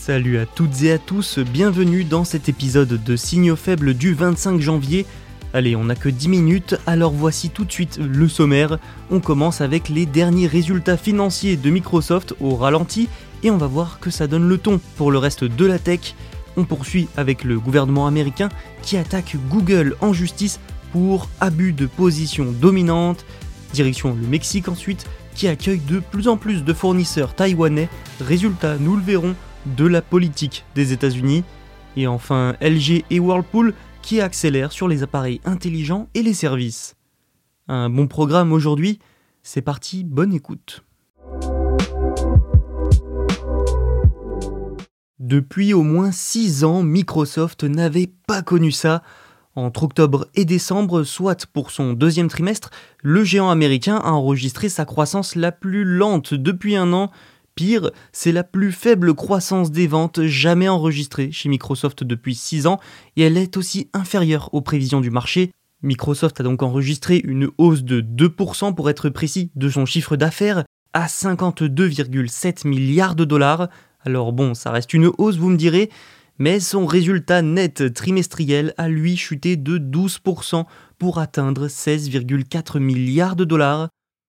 Salut à toutes et à tous, bienvenue dans cet épisode de Signaux faibles du 25 janvier Allez, on n'a que 10 minutes, alors voici tout de suite le sommaire. On commence avec les derniers résultats financiers de Microsoft au ralenti et on va voir que ça donne le ton pour le reste de la tech. On poursuit avec le gouvernement américain qui attaque Google en justice pour abus de position dominante. Direction le Mexique ensuite, qui accueille de plus en plus de fournisseurs taïwanais. Résultat, nous le verrons, de la politique des États-Unis. Et enfin, LG et Whirlpool qui accélère sur les appareils intelligents et les services. Un bon programme aujourd'hui, c'est parti, bonne écoute. Depuis au moins 6 ans, Microsoft n'avait pas connu ça. Entre octobre et décembre, soit pour son deuxième trimestre, le géant américain a enregistré sa croissance la plus lente depuis un an, C'est la plus faible croissance des ventes jamais enregistrée chez Microsoft depuis 6 ans et elle est aussi inférieure aux prévisions du marché. Microsoft a donc enregistré une hausse de 2% pour être précis de son chiffre d'affaires à 52,7 milliards de dollars. Alors bon, ça reste une hausse, vous me direz, mais son résultat net trimestriel a lui chuté de 12% pour atteindre 16,4 milliards de dollars.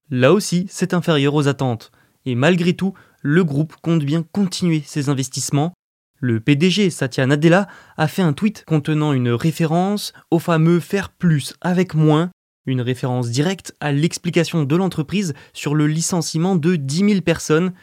Là aussi, c'est inférieur aux attentes. Et malgré tout, le groupe compte bien continuer ses investissements. Le PDG Satya Nadella a fait un tweet contenant une référence au fameux faire plus avec moins, une référence directe à l'explication de l'entreprise sur le licenciement de 10 000 personnes.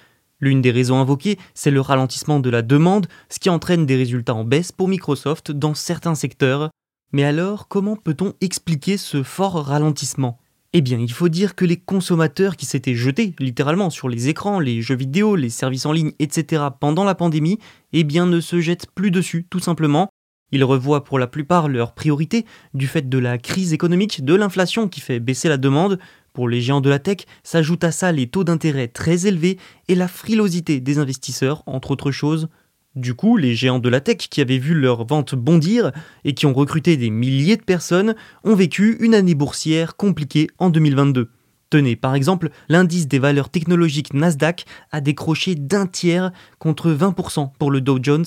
L'une des raisons invoquées, c'est le ralentissement de la demande, ce qui entraîne des résultats en baisse pour Microsoft dans certains secteurs. Mais alors, comment peut-on expliquer ce fort ralentissement? Eh bien, il faut dire que les consommateurs qui s'étaient jetés littéralement sur les écrans, les jeux vidéo, les services en ligne, etc. pendant la pandémie, eh bien ne se jettent plus dessus, tout simplement. Ils revoient pour la plupart leurs priorités du fait de la crise économique, de l'inflation qui fait baisser la demande. Pour les géants de la tech, s'ajoutent à ça les taux d'intérêt très élevés et la frilosité des investisseurs, entre autres choses. Du coup, les géants de la tech qui avaient vu leurs ventes bondir et qui ont recruté des milliers de personnes ont vécu une année boursière compliquée en 2022. Tenez, par exemple, l'indice des valeurs technologiques Nasdaq a décroché d'un tiers contre 20% pour le Dow Jones.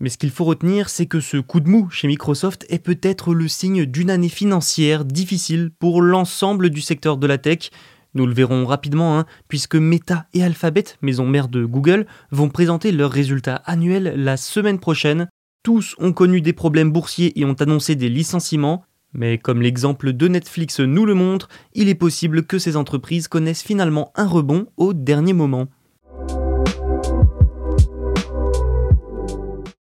Mais ce qu'il faut retenir, c'est que ce coup de mou chez Microsoft est peut-être le signe d'une année financière difficile pour l'ensemble du secteur de la tech, nous le verrons rapidement, hein, puisque Meta et Alphabet, maison mère de Google, vont présenter leurs résultats annuels la semaine prochaine. Tous ont connu des problèmes boursiers et ont annoncé des licenciements, mais comme l'exemple de Netflix nous le montre, il est possible que ces entreprises connaissent finalement un rebond au dernier moment.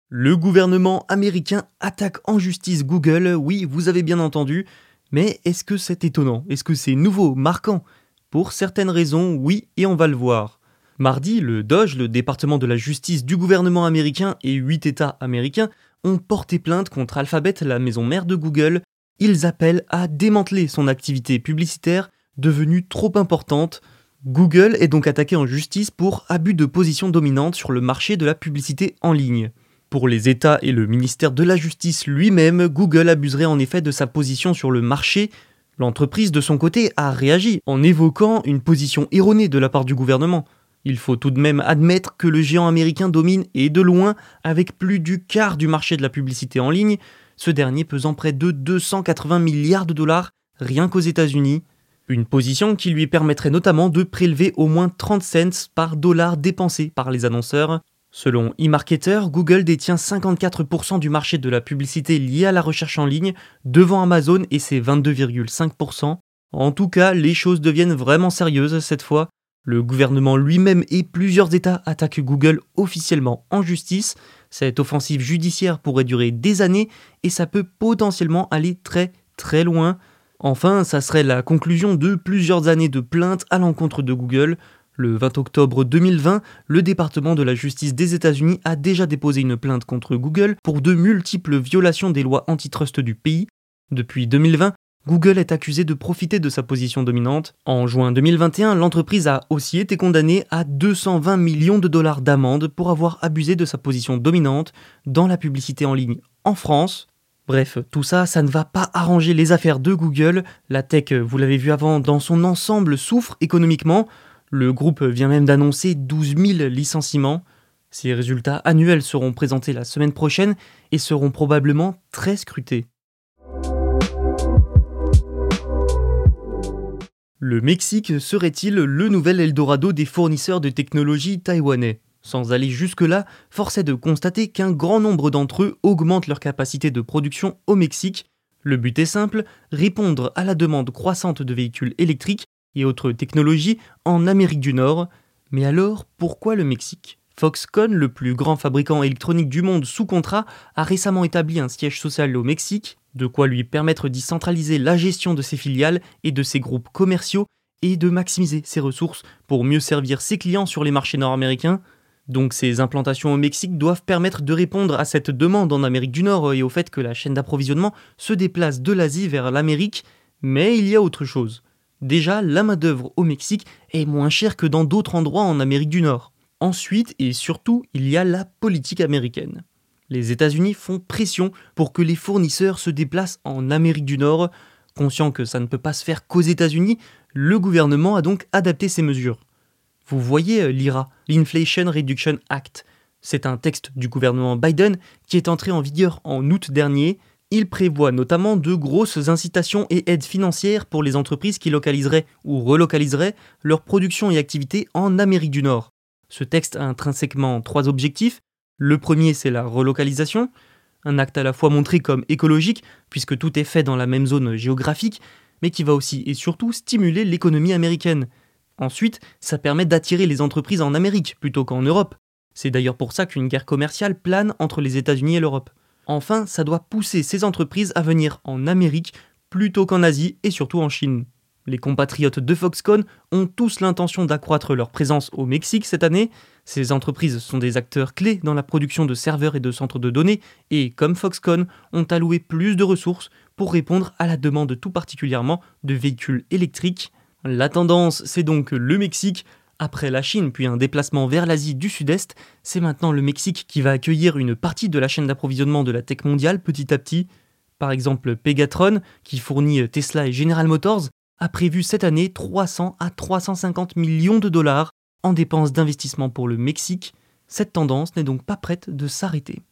Le gouvernement américain attaque en justice Google, oui, vous avez bien entendu, mais est-ce que c'est étonnant? Est-ce que c'est nouveau, marquant? Pour certaines raisons, oui, et on va le voir. Mardi, le DOJ, le département de la justice du gouvernement américain et huit États américains ont porté plainte contre Alphabet, la maison mère de Google. Ils appellent à démanteler son activité publicitaire devenue trop importante. Google est donc attaqué en justice pour abus de position dominante sur le marché de la publicité en ligne. Pour les États et le ministère de la Justice lui-même, Google abuserait en effet de sa position sur le marché L'entreprise, de son côté, a réagi en évoquant une position erronée de la part du gouvernement. Il faut tout de même admettre que le géant américain domine, et de loin, avec plus du quart du marché de la publicité en ligne, ce dernier pesant près de 280 milliards de dollars rien qu'aux États-Unis. Une position qui lui permettrait notamment de prélever au moins 30 cents par dollar dépensé par les annonceurs. Selon eMarketer, Google détient 54% du marché de la publicité liée à la recherche en ligne, devant Amazon et ses 22,5%. En tout cas, les choses deviennent vraiment sérieuses cette fois. Le gouvernement lui-même et plusieurs États attaquent Google officiellement en justice. Cette offensive judiciaire pourrait durer des années et ça peut potentiellement aller très très loin. Enfin, ça serait la conclusion de plusieurs années de plaintes à l'encontre de Google. Le 20 octobre 2020, le département de la justice des États-Unis a déjà déposé une plainte contre Google pour de multiples violations des lois antitrust du pays. Depuis 2020, Google est accusé de profiter de sa position dominante. En juin 2021, l'entreprise a aussi été condamnée à 220 millions de dollars d'amende pour avoir abusé de sa position dominante dans la publicité en ligne en France. Bref, tout ça, ça ne va pas arranger les affaires de Google. La tech, vous l'avez vu avant, dans son ensemble souffre économiquement. Le groupe vient même d'annoncer 12 000 licenciements. Ces résultats annuels seront présentés la semaine prochaine et seront probablement très scrutés. Le Mexique serait-il le nouvel Eldorado des fournisseurs de technologie taïwanais? Sans aller jusque-là, force est de constater qu'un grand nombre d'entre eux augmentent leur capacité de production au Mexique. Le but est simple, répondre à la demande croissante de véhicules électriques et autres technologies en Amérique du Nord. Mais alors, pourquoi le Mexique? Foxconn, le plus grand fabricant électronique du monde sous contrat, a récemment établi un siège social au Mexique, de quoi lui permettre d'y centraliser la gestion de ses filiales et de ses groupes commerciaux et de maximiser ses ressources pour mieux servir ses clients sur les marchés nord-américains. Donc ces implantations au Mexique doivent permettre de répondre à cette demande en Amérique du Nord et au fait que la chaîne d'approvisionnement se déplace de l'Asie vers l'Amérique, mais il y a autre chose. Déjà, la main-d'œuvre au Mexique est moins chère que dans d'autres endroits en Amérique du Nord. Ensuite et surtout, il y a la politique américaine. Les États-Unis font pression pour que les fournisseurs se déplacent en Amérique du Nord. Conscient que ça ne peut pas se faire qu'aux États-Unis, le gouvernement a donc adapté ses mesures. Vous voyez euh, l'IRA, l'Inflation Reduction Act. C'est un texte du gouvernement Biden qui est entré en vigueur en août dernier. Il prévoit notamment de grosses incitations et aides financières pour les entreprises qui localiseraient ou relocaliseraient leur production et activité en Amérique du Nord. Ce texte a intrinsèquement trois objectifs. Le premier, c'est la relocalisation, un acte à la fois montré comme écologique, puisque tout est fait dans la même zone géographique, mais qui va aussi et surtout stimuler l'économie américaine. Ensuite, ça permet d'attirer les entreprises en Amérique plutôt qu'en Europe. C'est d'ailleurs pour ça qu'une guerre commerciale plane entre les États-Unis et l'Europe. Enfin, ça doit pousser ces entreprises à venir en Amérique plutôt qu'en Asie et surtout en Chine. Les compatriotes de Foxconn ont tous l'intention d'accroître leur présence au Mexique cette année. Ces entreprises sont des acteurs clés dans la production de serveurs et de centres de données et, comme Foxconn, ont alloué plus de ressources pour répondre à la demande tout particulièrement de véhicules électriques la tendance, c'est donc le Mexique. Après la Chine, puis un déplacement vers l'Asie du Sud-Est, c'est maintenant le Mexique qui va accueillir une partie de la chaîne d'approvisionnement de la tech mondiale petit à petit. Par exemple, Pegatron, qui fournit Tesla et General Motors, a prévu cette année 300 à 350 millions de dollars en dépenses d'investissement pour le Mexique. Cette tendance n'est donc pas prête de s'arrêter.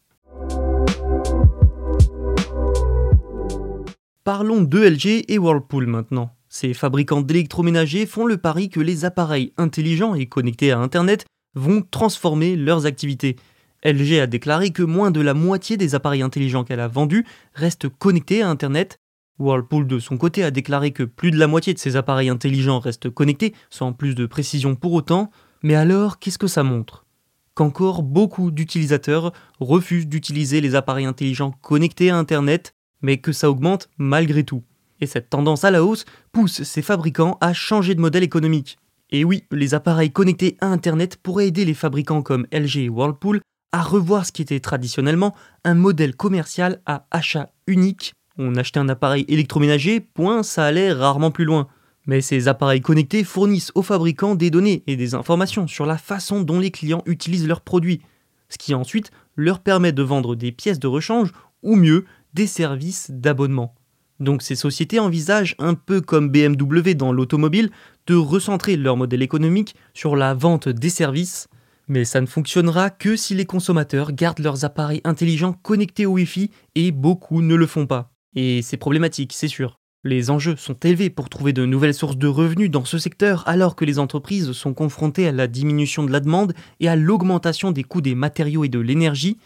Parlons de LG et Whirlpool maintenant. Ces fabricants d'électroménagers font le pari que les appareils intelligents et connectés à Internet vont transformer leurs activités. LG a déclaré que moins de la moitié des appareils intelligents qu'elle a vendus restent connectés à Internet. Whirlpool de son côté a déclaré que plus de la moitié de ses appareils intelligents restent connectés, sans plus de précision pour autant. Mais alors, qu'est-ce que ça montre? Qu'encore beaucoup d'utilisateurs refusent d'utiliser les appareils intelligents connectés à Internet, mais que ça augmente malgré tout. Et cette tendance à la hausse pousse ces fabricants à changer de modèle économique. Et oui, les appareils connectés à Internet pourraient aider les fabricants comme LG et Whirlpool à revoir ce qui était traditionnellement un modèle commercial à achat unique. On achetait un appareil électroménager, point, ça allait rarement plus loin. Mais ces appareils connectés fournissent aux fabricants des données et des informations sur la façon dont les clients utilisent leurs produits, ce qui ensuite leur permet de vendre des pièces de rechange ou mieux des services d'abonnement. Donc ces sociétés envisagent, un peu comme BMW dans l'automobile, de recentrer leur modèle économique sur la vente des services, mais ça ne fonctionnera que si les consommateurs gardent leurs appareils intelligents connectés au Wi-Fi et beaucoup ne le font pas. Et c'est problématique, c'est sûr. Les enjeux sont élevés pour trouver de nouvelles sources de revenus dans ce secteur alors que les entreprises sont confrontées à la diminution de la demande et à l'augmentation des coûts des matériaux et de l'énergie.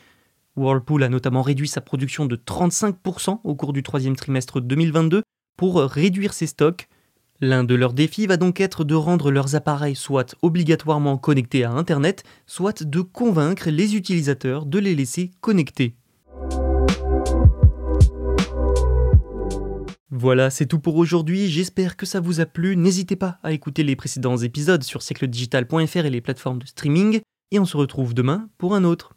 Whirlpool a notamment réduit sa production de 35% au cours du troisième trimestre 2022 pour réduire ses stocks. L'un de leurs défis va donc être de rendre leurs appareils soit obligatoirement connectés à Internet, soit de convaincre les utilisateurs de les laisser connectés. Voilà, c'est tout pour aujourd'hui. J'espère que ça vous a plu. N'hésitez pas à écouter les précédents épisodes sur siècledigital.fr et les plateformes de streaming. Et on se retrouve demain pour un autre.